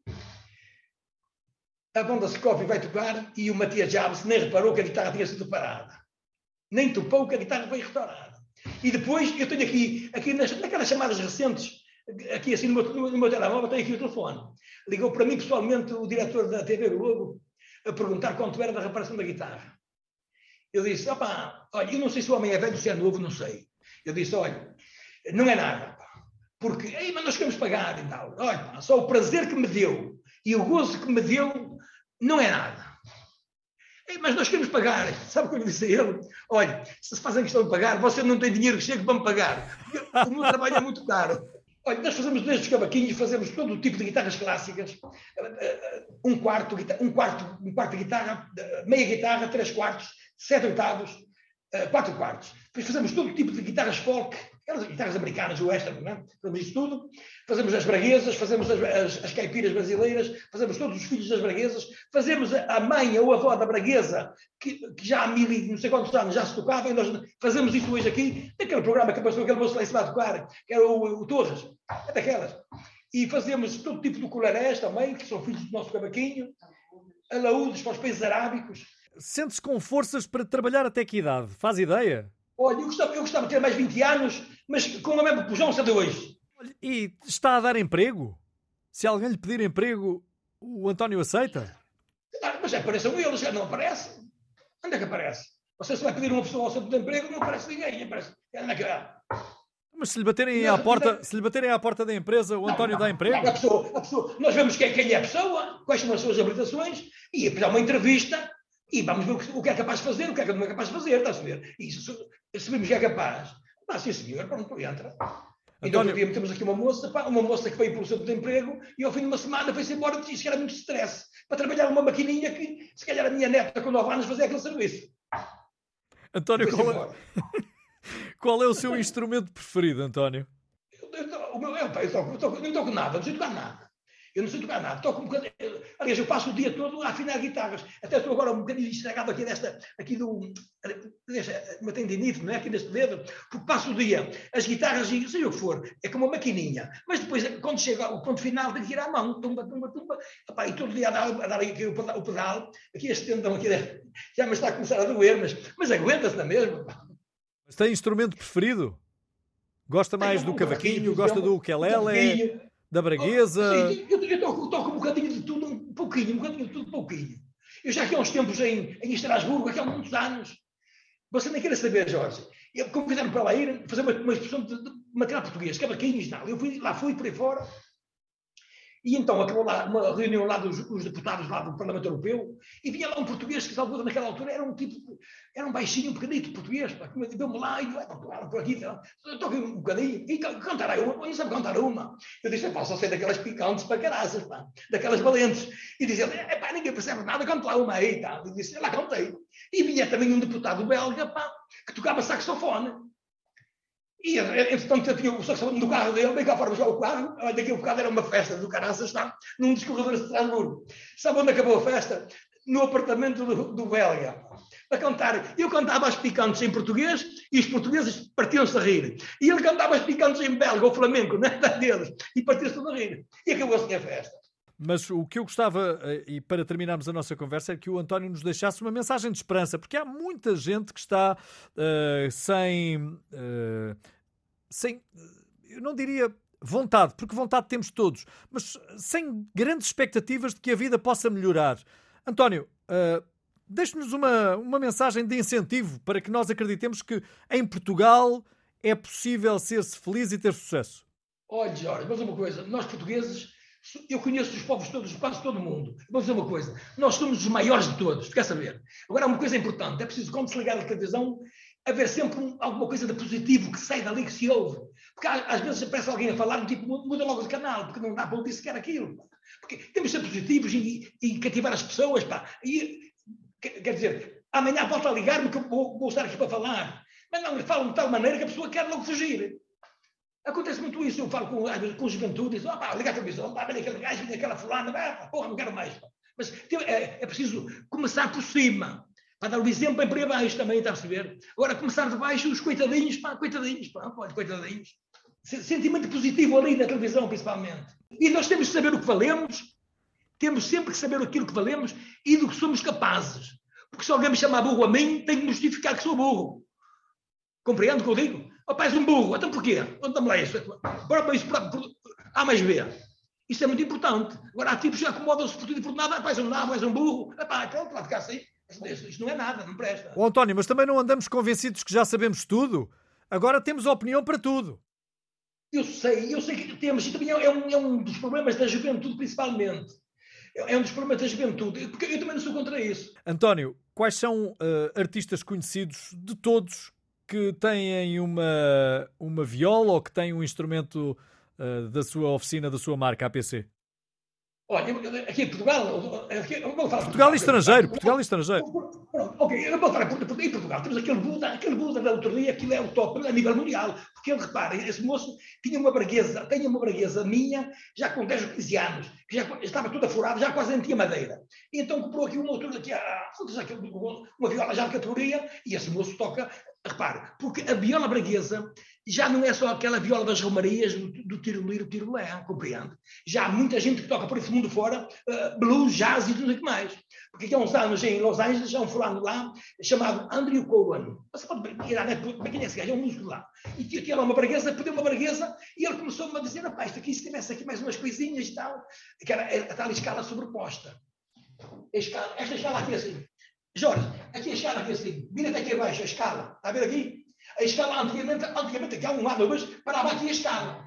a banda Scope vai tocar e o Matias Jabs nem reparou que a guitarra tinha sido parada. Nem topou que a guitarra foi restaurada. E depois, eu tenho aqui, aqui nas, naquelas chamadas recentes aqui assim no meu, no meu telemóvel, tem aqui o telefone. Ligou para mim pessoalmente o diretor da TV Globo a perguntar quanto era da reparação da guitarra. Eu disse, opá, olha, eu não sei se o homem é velho, se é novo, não sei. Eu disse, olha, não é nada, porque, ei, mas nós queremos pagar e tal. Olha, pá, só o prazer que me deu e o gozo que me deu não é nada. Ei, mas nós queremos pagar. Sabe o que eu disse a ele? Olha, se fazem questão de pagar, você não tem dinheiro que chegue para me pagar. O meu trabalho é muito caro. Olha, nós fazemos desde os cavaquinhos, fazemos todo o tipo de guitarras clássicas, um quarto, um quarto, um quarto de guitarra, meia guitarra, três quartos, sete oitavos, quatro quartos. Depois fazemos todo tipo de guitarras folk, aquelas guitarras americanas, o western, não é? Fazemos isso tudo. Fazemos as braguesas, fazemos as, as, as, caipiras brasileiras, fazemos todos os filhos das braguesas, fazemos a mãe ou a avó da braguesa, que, que já há mil e não sei quantos anos já se tocava, e nós fazemos isso hoje aqui, naquele programa que passou aquele moço lá em cima a tocar, que era o, o Torres, é daquelas. E fazemos todo tipo de colarés também, que são filhos do nosso cavaquinho, alaúdes para os países arábicos. Sente-se com forças para trabalhar até que idade? Faz ideia? Olha, eu gostava, eu gostava de ter mais 20 anos, mas com a mesma pujança de hoje. E está a dar emprego? Se alguém lhe pedir emprego, o António aceita? Ah, mas apareçam eles, já não aparece. Onde é que aparece? Você se vai pedir uma pessoa ao centro de emprego, não aparece ninguém. Aparece. Onde é que é? Mas se lhe baterem não, à porta, não, se lhe baterem à porta da empresa, o António não, dá emprego? A pessoa, a pessoa, nós vemos quem, quem é a pessoa, quais são as suas habilitações, e depois há uma entrevista e vamos ver o que é capaz de fazer, o que é que não é capaz de fazer, está a ver? E se vemos que é capaz, ah, sim senhor, pronto, entra. Então, outro dia temos aqui uma moça, pá, uma moça que veio pelo centro de emprego e ao fim de uma semana foi-se embora e disse que era muito stress para trabalhar numa maquininha que se calhar a minha neta com 9 anos fazia aquele serviço. António, qual é... qual é o seu instrumento preferido, António? Eu, eu, o meu, eu, eu, toco, eu, toco, eu não toco nada, não sei tocar nada. Eu não sei tocar nada, toco um bocadinho. Aliás, eu passo o dia todo a afinar guitarras. Até estou agora um bocadinho estragado aqui desta, aqui do. Uma tendinite, não é? Aqui neste dedo, porque passo o dia as guitarras e seja o que for, é como uma maquininha. Mas depois, quando chega ao ponto final, tem que ir à mão, tumba, tumba, tumba. Epá, e todo dia a dar, a dar aqui o pedal, o aqui este tendão aqui, já me está a começar a doer, mas, mas aguenta-se na mesma. Mas tem instrumento preferido? Gosta mais do cavaquinho, gosta do ukelele? Da braguesa? Sim, eu, eu toco, um bocadinho de tudo, um pouquinho, um bocadinho de tudo, um pouquinho. Eu já aqui há uns tempos em, em Estrasburgo, aqui há muitos anos, você nem quer saber, Jorge. Convidaram para lá ir fazer uma, uma expressão de, de material português, cavaquinhos tal. Eu fui, lá fui por aí fora e então acabou lá uma reunião lá dos, dos, deputados lá do Parlamento Europeu e vinha lá um português que talvez naquela altura era um tipo, era um baixinho, um bocadinho português, pá, que me lá e por aqui, toquei um bocadinho e cantará uma, não sabe cantar uma. Eu disse, pá, só sei daquelas picantes para caraças, pá, daquelas valentes. E dizia, é pá, ninguém percebe nada, canta lá uma aí, tá. E disse, lá cantei. E vinha também um deputado belga, pá, que tocava saxofone. E, entretanto, eu tinha o saxofone do carro dele, bem cá fora buscar o carro, daqui a bocado era uma festa do caraças, está num dos corredores de Estrasburgo. Sabe onde acabou a festa? No apartamento do, do belga. A cantar. Eu cantava as picantes em português e os portugueses partiam-se a rir. E ele cantava as picantes em belga, o flamenco, né, deles, e partiam-se a rir. E acabou assim a festa. Mas o que eu gostava, eh, e para terminarmos a nossa conversa, é que o António nos deixasse uma mensagem de esperança, porque há muita gente que está uh, sem. Uh, sem. Eu não diria vontade, porque vontade temos todos, mas sem grandes expectativas de que a vida possa melhorar. António, uh, deixe-nos uma, uma mensagem de incentivo para que nós acreditemos que em Portugal é possível ser-se feliz e ter sucesso. Olha, Jorge, mas uma coisa, nós portugueses eu conheço os povos todos, quase todo mundo. Vou dizer uma coisa: nós somos os maiores de todos, quer saber? Agora, uma coisa importante: é preciso, quando se ligar a televisão, haver sempre um, alguma coisa de positivo que sai dali, que se ouve. Porque às vezes aparece alguém a falar, tipo, muda logo de canal, porque não dá para ouvir sequer aquilo. Porque temos de ser positivos e, e cativar as pessoas. Pá. E, quer dizer, amanhã volta a ligar-me que eu vou, vou estar aqui para falar. Mas não, falam de tal maneira que a pessoa quer logo fugir. Acontece muito isso, eu falo com, com juventude, diz, pá, liga a televisão, pá, vem aquele gajo, vem aquela fulana, pá, porra, não quero mais. Mas é, é, preciso começar por cima, para dar o exemplo bem para baixo também, está a perceber? Agora, começar de baixo, os coitadinhos, pá, coitadinhos, pá, pode, coitadinhos. Sentimento positivo ali na televisão, principalmente. E nós temos que saber o que valemos, temos sempre que saber aquilo que valemos e do que somos capazes. Porque se alguém me chamar burro a mim, tem que justificar que sou burro. Compreende o que eu digo? Oh, és um burro. Então porquê? Conta-me lá isso. Bora, isso A mais B. Isso é muito importante. Agora, há tipos que acomodam-se por tudo e por nada. Vais um nabo, vais um burro. Epá, pronto, lá ficar assim. Isto não é nada, não presta. Ô, António, mas também não andamos convencidos que já sabemos tudo. Agora temos opinião para tudo. Eu sei, eu sei que temos, e também é um, é um dos problemas da juventude, principalmente. É, é um dos problemas da juventude, porque eu também não sou contra isso. António, quais são uh, artistas conhecidos de todos que têm uma, uma viola ou que têm um instrumento uh, da sua oficina, da sua marca APC? Olha, aqui em Portugal. Aqui, eu vou falar Portugal e estrangeiro. Portugal e estrangeiro. Pronto, ok, eu vou falar em Portugal. Temos aquele Buda, aquele Buda da autoria, aquilo é o top a nível mundial. Porque ele, repara, esse moço tinha uma braguesa, tinha uma braguesa minha, já com 10 ou 15 anos, que já estava toda furada, já quase não tinha madeira. E então comprou aqui uma altura, aqui, uma viola já de categoria, e esse moço toca repare, porque a viola braguesa já não é só aquela viola das romarias do, do tiroliro, tirolé, compreende? Já há muita gente que toca por esse mundo fora, uh, blues, jazz e tudo o que mais. Porque há uns anos em Los Angeles há um fulano lá chamado Andrew Cohen. Você pode ir à net, quem é esse gajo? É um músico lá. E que era uma braguesa, pediu uma braguesa e ele começou-me a dizer, rapaz, isto aqui, se tivesse aqui mais umas coisinhas e tal, que era a tal escala sobreposta. Escala, esta escala aqui assim. Jorge, aqui a escala aqui assim, vira até aqui abaixo, a escala, está a ver aqui? A escala antigamente, antigamente aqui há um lado mas parava aqui a escala.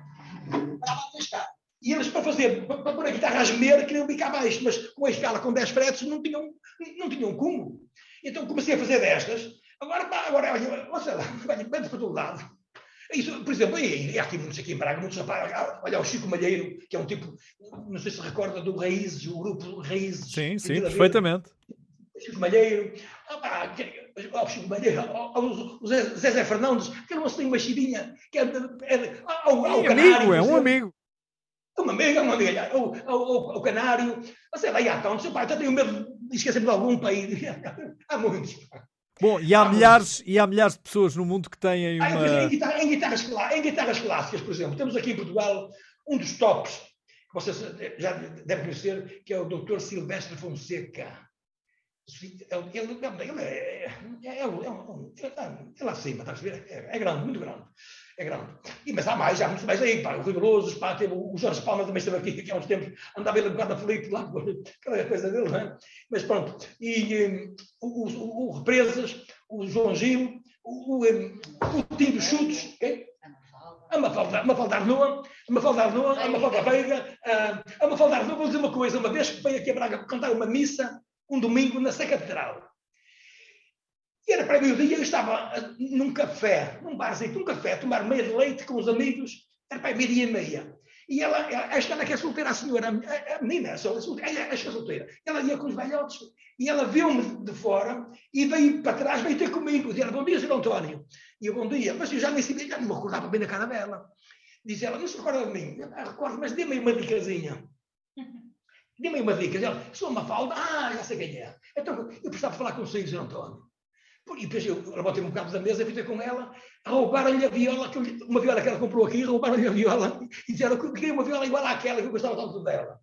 Parava aqui a escala. E eles, para fazer, para, para pôr a guitarra a gemer, queriam bicar abaixo, mas com a escala com 10 fretes não tinham, não tinham como. Então comecei a fazer destas. Agora, agora olha, olha vai para todo lado. Isso, por exemplo, e, e há aqui muitos aqui em Braga, muitos rapazes, olha o Chico Malheiro, que é um tipo, não sei se recorda do Raízes, o grupo Raízes. Sim, sim, perfeitamente. Chico Malheiro, opa, oh, Chico Malheiro, o Zé Fernandes, que era uma machidinha, que é, ao, ao é amigo, é um amigo. É um amigo, é um amigo, o, o, o Canário, sei lá, e há tantos, pai, eu tenho medo de esquecer-me de algum país, há muitos. Bom, e há, há milhares, e há milhares de pessoas no mundo que têm uma... Ah, em, guitarra, em, guitarras, em guitarras clássicas, por exemplo, temos aqui em Portugal um dos tops, que vocês já devem conhecer, que é o Dr. Silvestre Fonseca. Ele, ele, é, é, é, é, um, é lá acima, está a ver? É, é, grande, muito grande. É grande. E, mas há mais, há muitos mais aí, pá, o Rigoroso, pá, teve, o Jorge Palma também esteve aqui, que há uns tempos andava ele um bocado aflito lá, aquela coisa dele, não é? Mas pronto. E um, o, o, o, Represas, o João Gil, o, um, o Tim dos Chutes, okay? a Mafalda, a Mafalda Arnoa, a Mafalda Arnoa, a Mafalda Veiga, a Mafalda Arnoa, vou dizer uma coisa, uma vez que veio aqui a Braga cantar uma missa, um domingo na Sé Catedral. E era para meio-dia, eu estava num café, num barzinho, num café, a tomar meia de leite com os amigos, era para meia-dia e meia. E ela, esta ela que é solteira, a senhora, a, a menina, a solteira, ela, que é solteira, ela ia com os velhotes, e ela viu-me de fora e veio para trás, veio ter comigo, dizia, bom dia, Sr. António. E eu, bom dia, mas eu já nem sabia, já não me recordava bem da cara dela. Diz ela, não se recorda de mim? Eu, ah, recordo, mas dê-me uma dicasinha. Dê-me uma dica. Ela, sou uma falda. Ah, já sei quem é. Então, eu precisava falar com o Sr. António. E depois eu levantei um bocado da mesa, ter com ela, roubaram-lhe a viola, uma viola que ela comprou aqui, roubaram-lhe a viola e disseram que queria uma viola igual àquela que eu gostava tanto dela.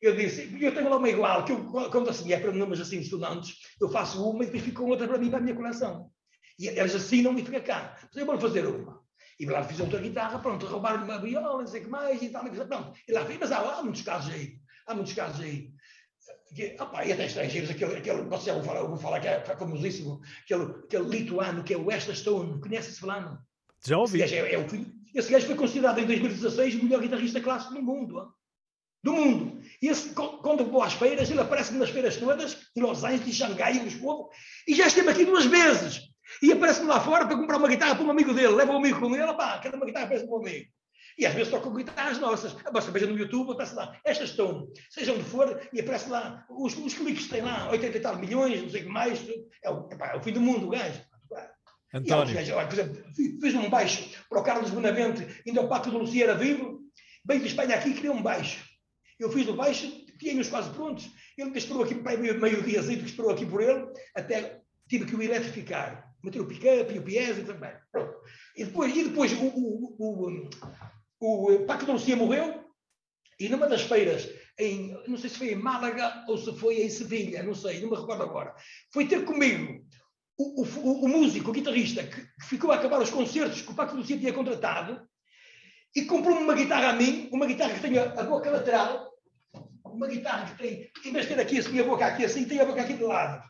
Eu disse, eu tenho lá uma igual, que eu, quando assim é para números assim estudantes, eu faço uma e depois fico outra para mim, para a minha coleção. E elas assinam e fica cá. Mas eu vou fazer uma. E lá fiz outra guitarra, pronto, roubaram-lhe uma viola, não sei o que mais e tal, pronto. E lá fiz, mas há, há muitos casos aí. Há muitos casos aí. Que, opa, e até estrangeiros, aquele, aquele você já falar, vou falar que é famosíssimo, aquele, aquele lituano que é o Westa Stone, conhece esse fulano? Já ouvi. Esse gajo, é, é o, esse gajo foi considerado em 2016 o melhor guitarrista clássico do mundo. Do mundo. E esse, quando vou às feiras, ele aparece nas feiras todas, em Los Angeles, em Xangai, em Lisboa, e já esteve aqui duas vezes. E aparece-me lá fora para comprar uma guitarra para um amigo dele. Leva um amigo com ele, pá, cada uma guitarra para um amigo. E às vezes tocam guitarras nossas. Basta veja no YouTube, aparece lá, estas estão, seja onde for, e aparece lá, os, os cliques têm lá 80 e tal milhões, não sei o que mais. É o, epá, é o fim do mundo, o gajo. António. Gajos, por exemplo, fiz um baixo para o Carlos Bonavente, ainda o Pato do Lucia era vivo, veio de Espanha aqui e criou um baixo. Eu fiz o baixo, tinha-os quase prontos. Ele esperou aqui, meio, meio diazinho que esperou aqui por ele, até tive que o eletrificar. Meter o pick-up e o piese também. Pronto. E depois, e depois o, o, o, o Paco de Lucia morreu e numa das feiras, em, não sei se foi em Málaga ou se foi em Sevilha, não sei, não me recordo agora, foi ter comigo o, o, o músico, o guitarrista, que, que, ficou a acabar os concertos que o Paco de Lucia tinha contratado, e comprou-me uma guitarra a mim, uma guitarra que tem a, a boca lateral, uma guitarra que tem, em vez de ter aqui assim, a boca aqui assim, tem a boca aqui de lado.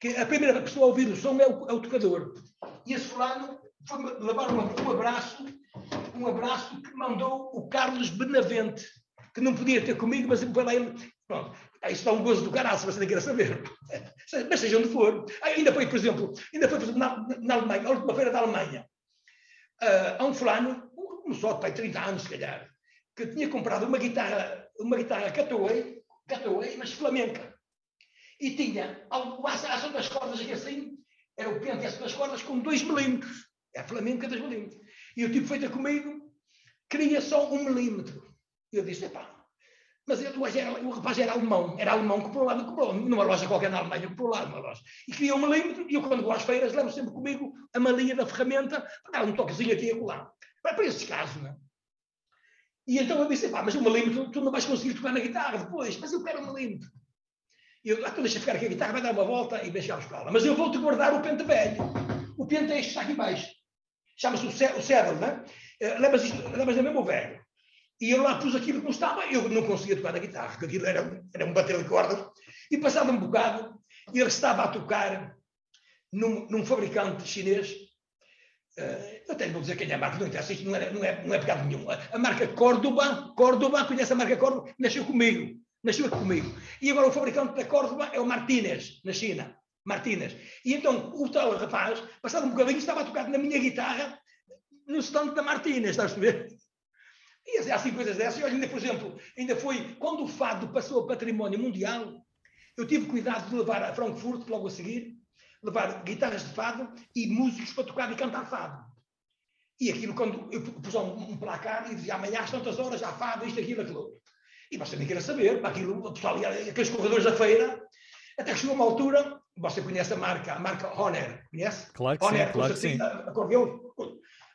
Que a primeira pessoa a ouvir o som é o, é o tocador. E esse fulano foi levar um, um abraço, um abraço que mandou o Carlos Benavente, que não podia ter comigo, mas foi lá ele. Pronto, isso dá um gozo do caralho, se você não quer saber. Mas seja onde for. Ainda foi, por exemplo, ainda foi, na, na Alemanha, a última feira da Alemanha. Uh, um fulano, um, só de pai, 30 anos, se calhar, que tinha comprado uma guitarra, uma guitarra Cataway, Cataway, mas flamenca. E tinha a ação das cordas aqui assim, era o pente das cordas com 2 milímetros. É flamenca 2 milímetros. E o tipo feita comigo queria só um milímetro. E eu disse, epá, mas eu, era, o rapaz era alemão, era alemão, comprou lá, comprou numa loja qualquer na Alemanha, comprou lá numa loja. E queria um milímetro, e eu quando vou às feiras levo sempre comigo a malinha da ferramenta para dar um toquezinho aqui e acolá. Para, para esses casos, não é? E então eu disse, pá, mas um milímetro tu não vais conseguir tocar na guitarra depois, mas eu quero um milímetro. E eu, ah, então deixa ficar aqui a guitarra, vai dar uma volta e deixar a escola. Mas eu vou-te guardar o pente velho. O pente é este que está aqui embaixo. Chama-se o cedro, não é? Eh, levas, isto, levas mesmo velho. E eu lá pus aquilo como estava, eu não conseguia tocar na guitarra, porque aquilo era, era um bater de cordas. E passado um bocado, ele estava a tocar num, num fabricante chinês. Uh, eu até vou dizer quem é a marca, não interessa, isto não é, não é, não é pecado nenhum. A marca Córdoba, Córdoba, conhece a marca Córdoba? Nasceu comigo, nasceu comigo. E agora o fabricante da Córdoba é o Martínez, na China. Martínez. E então o tal rapaz, passado um bocadinho, estava a tocar na minha guitarra no stand da Martínez, estás a ver? E assim coisas dessas. E olha, ainda, por exemplo, ainda foi quando o fado passou a património mundial, eu tive cuidado de levar a Frankfurt, logo a seguir, levar guitarras de fado e músicos para tocar e cantar fado. E aquilo, quando eu pus um, um placar e dizia amanhã às tantas horas, já fado, isto, aquilo, aquilo. E você nem queira saber, para aquilo, aqueles corredores da feira, até que chegou uma altura, você conhece a marca, a marca Honor, conhece? Claro que Honor, sim, claro que sim. Acordeão,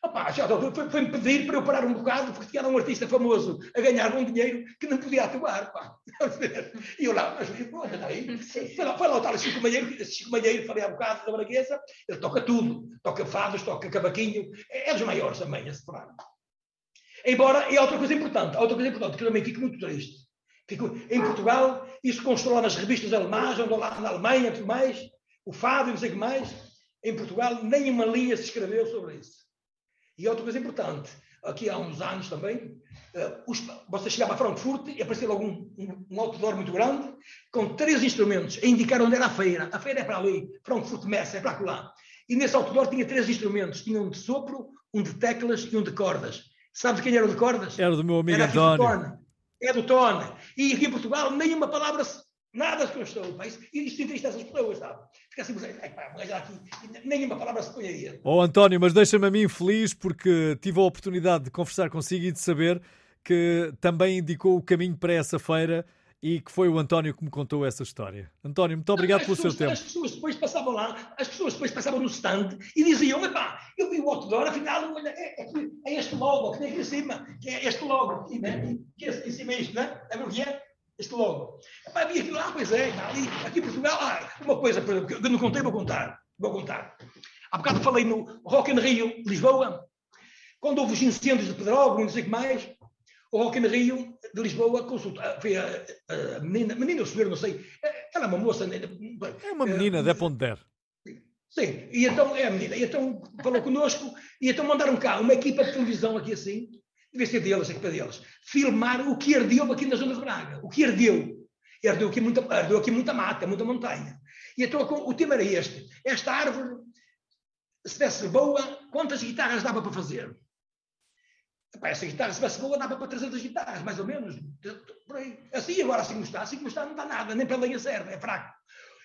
Opa, já foi-me pedir para eu parar um bocado, porque tinha um artista famoso a ganhar um dinheiro que não podia atuar. Pá. E eu lá, mas olha daí, foi lá, foi lá o tal Chico Malheiro, Chico Malheiro, falei há bocado da Braguesa, ele toca tudo, toca fados, toca cavaquinho, é, é dos maiores também, esse programa. Embora, e outra coisa importante, outra coisa importante, que eu também fico muito triste. Em Portugal, isso constou lá nas revistas alemãs, andou lá na Alemanha, tudo mais, o fado e não sei o que mais. Em Portugal, nem uma linha se escreveu sobre isso. E outra coisa importante, aqui há uns anos também, uh, os, você chegava a Frankfurt e aparecia logo um, um, um, outdoor muito grande, com três instrumentos, a indicar onde era a feira. A feira é para ali, Frankfurt Messe, é para lá. E nesse outdoor tinha três instrumentos, tinha um de sopro, um de teclas e um de cordas. Sabes quem era o de cordas? Era do meu amigo era António. É do Tone. E aqui em Portugal, nenhuma palavra Nada se constou. E isto entristece as pessoas, sabe? Fica assim, mas aqui, nenhuma palavra se ponharia. Oh, António, mas deixa-me a mim feliz porque tive a oportunidade de conversar consigo e de saber que também indicou o caminho para essa feira e que foi o António que me contou essa história. António, muito obrigado pelo pessoas, seu tempo. As pessoas depois passavam lá, as pessoas depois passavam no stand e diziam, epá, eu vi o outdoor, afinal, olha, é, é, é este logo que tem aqui em cima, que é este logo aqui, né? que é em cima é isto, né? É o que é? este logo. Havia aquilo, ah, pois é, está ali, aqui em Portugal, ah, uma coisa, por exemplo, que eu não contei, vou contar. Vou contar. Há bocado falei no Rock in Rio, Lisboa, quando houve os incêndios de Pedrógão não sei o que mais, o Rock in Rio de Lisboa consulta, foi a, a menina, menina ou senhor, não sei, ela é uma moça. Né, é uma menina, uh, de Ponder. Sim, e então é a menina, e então falou connosco, e então mandaram cá uma equipa de televisão aqui assim, devia ser deles, equipa deles, filmar o que ardeu aqui na zona de Braga. O que ardeu. Ardeu aqui muita, ardeu aqui muita mata, muita montanha. E então o tema era este. Esta árvore, se desse boa, quantas guitarras dava para fazer? Essa guitarra, se fosse boa, dava para 300 guitarras, mais ou menos. Por aí. Assim, agora assim como está. Assim como está, não está nada. Nem para a lenha serve, é fraco.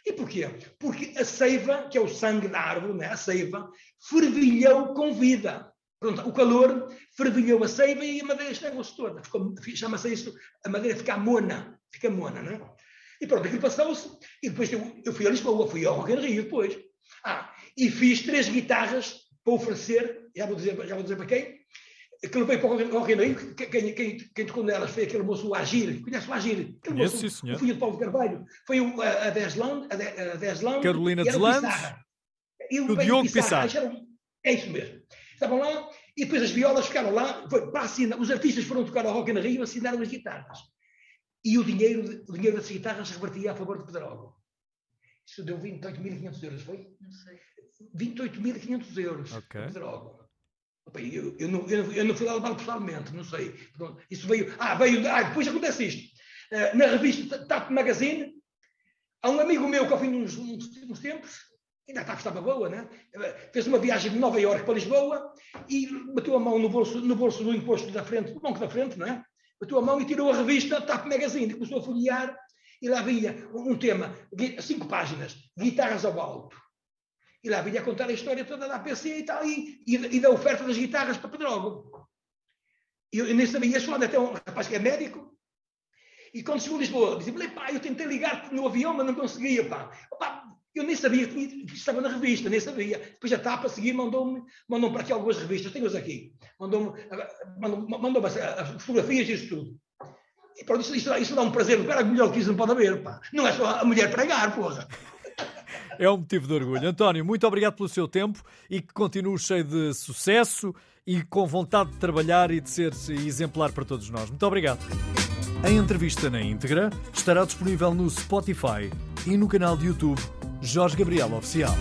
E porquê? Porque a seiva, que é o sangue da árvore, né? a seiva, fervilhou com vida. Pronto, o calor fervilhou a seiva e a madeira estragou-se toda. Chama-se isso, a madeira fica mona. Fica mona, não é? E pronto, aquilo passou-se. E depois eu, eu, fui a Lisboa, fui ao Rock Rio depois. Ah, e fiz três guitarras para oferecer, já vou dizer, já vou dizer para quem, que levei para o Rock in Rio, quem, quem, quem tocou nelas foi aquele moço, o Agir. Conhece o Agir? Aquele Conheço, moço, sim. O filho de Paulo Carvalho. Foi o, a, a Desland, a, a Desland. Carolina Deslandes. E o Diogo Pissarra. É isso mesmo. Estavam lá E depois as violas ficaram lá, foi para assinar, os artistas foram tocar ao Rock in Rio e assinaram as guitarras. E o dinheiro, o dinheiro das guitarras revertia a favor de Pedrógão. Isso deu 28.500 euros, foi? Não sei. 28.500 euros. Ok. Pedrógão. Eu, eu, não, eu, eu não fui lá levar pessoalmente, não sei. Isso veio. Ah, veio. Ah, depois acontece isto. Uh, na revista Tap Magazine, há um amigo meu que ao fim de uns, uns, tempos ainda estava, estava boa, né? Fez uma viagem de Nova Iorque para Lisboa e bateu a mão no bolso, no bolso do imposto da frente, do banco da frente, não é? Bateu a mão e tirou a revista TAP Magazine, começou a folhear e lá vinha um tema, cinco páginas, guitarras ao alto. E lá vinha contar a história toda da APC e tal, e, e, e da oferta das guitarras para Pedrógão. E eu, nem sabia, ia falando até um rapaz que é médico, e quando chegou a Lisboa, disse pá, eu tentei ligar no avião, mas não conseguia, pá. Eu nem sabia que estava na revista, nem sabia. Depois a TAP a seguir mandou-me mandou para aqui algumas revistas, tenho-as aqui. Mandou-me mandou, mandou as fotografias e isso tudo. E pronto, isso, isso, isso dá um prazer, cara, melhor que isso não pode haver, pá. Não é só a mulher pregar, porra. É um motivo de orgulho. António, muito obrigado pelo seu tempo e que continue cheio de sucesso e com vontade de trabalhar e de ser exemplar para todos nós. Muito obrigado. A entrevista na íntegra estará disponível no Spotify e no canal de YouTube Jorge Gabriel Oficial.